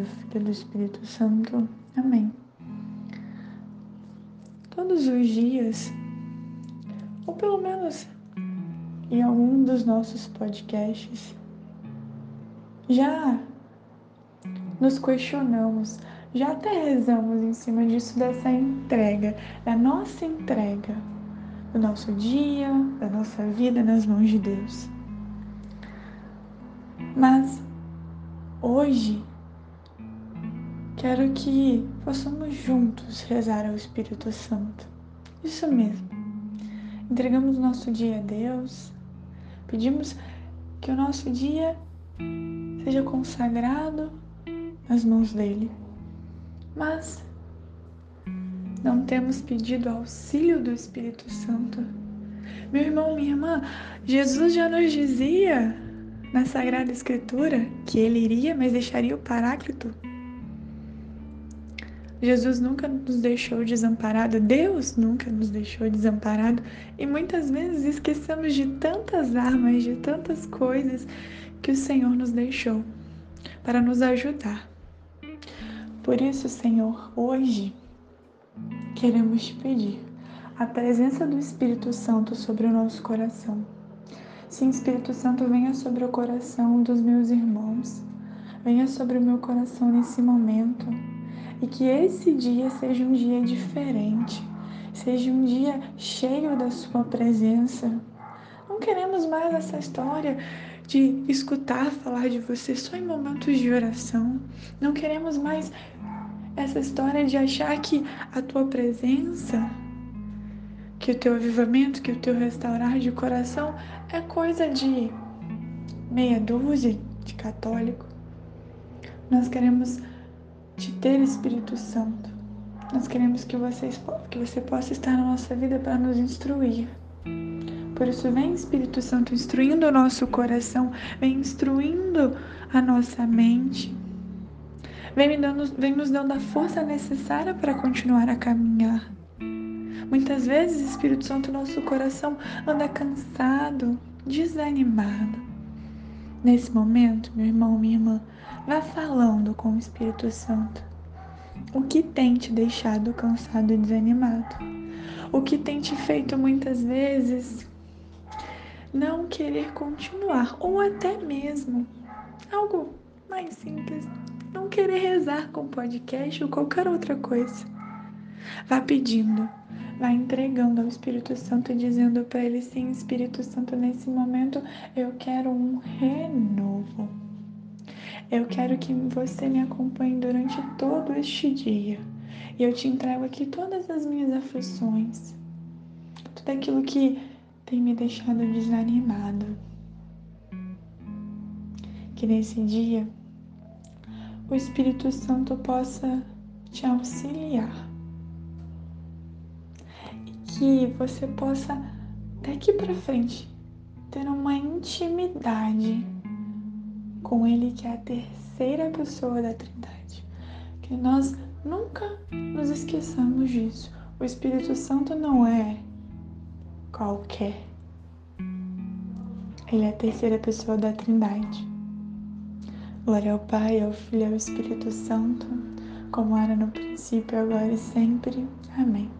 do Filho e do Espírito Santo. Amém. Todos os dias, ou pelo menos em algum dos nossos podcasts, já nos questionamos, já até rezamos em cima disso, dessa entrega, da nossa entrega, do nosso dia, da nossa vida nas mãos de Deus. Mas hoje quero que possamos juntos rezar ao Espírito Santo. Isso mesmo. Entregamos nosso dia a Deus, pedimos que o nosso dia seja consagrado nas mãos dele. Mas não temos pedido auxílio do Espírito Santo. Meu irmão, minha irmã, Jesus já nos dizia na Sagrada Escritura que ele iria, mas deixaria o Paráclito. Jesus nunca nos deixou desamparado, Deus nunca nos deixou desamparado e muitas vezes esquecemos de tantas armas, de tantas coisas que o Senhor nos deixou para nos ajudar. Por isso, Senhor, hoje queremos te pedir a presença do Espírito Santo sobre o nosso coração. Sim, Espírito Santo, venha sobre o coração dos meus irmãos, venha sobre o meu coração nesse momento e que esse dia seja um dia diferente, seja um dia cheio da Sua presença. Não queremos mais essa história de escutar falar de você só em momentos de oração. Não queremos mais essa história de achar que a tua presença, que o teu avivamento, que o teu restaurar de coração é coisa de meia dúzia de católico. Nós queremos te ter Espírito Santo. Nós queremos que, vocês, que você possa estar na nossa vida para nos instruir. Por isso, vem Espírito Santo instruindo o nosso coração, vem instruindo a nossa mente, vem, dando, vem nos dando a força necessária para continuar a caminhar. Muitas vezes, Espírito Santo, nosso coração anda cansado, desanimado. Nesse momento, meu irmão, minha irmã, vá falando com o Espírito Santo. O que tem te deixado cansado e desanimado? O que tem te feito muitas vezes não querer continuar, ou até mesmo algo mais simples, não querer rezar com podcast ou qualquer outra coisa. Vá pedindo, vá entregando ao Espírito Santo e dizendo para ele: sim, Espírito Santo, nesse momento eu quero um renovo. Eu quero que você me acompanhe durante todo este dia. E eu te entrego aqui todas as minhas aflições, tudo aquilo que tem me deixado desanimado. Que nesse dia o Espírito Santo possa te auxiliar e que você possa daqui para frente ter uma intimidade com Ele que é a terceira pessoa da Trindade. Que nós nunca nos esqueçamos disso. O Espírito Santo não é qualquer. Ele é a terceira pessoa da Trindade. Glória ao Pai, ao Filho e ao Espírito Santo, como era no princípio, agora e sempre. Amém.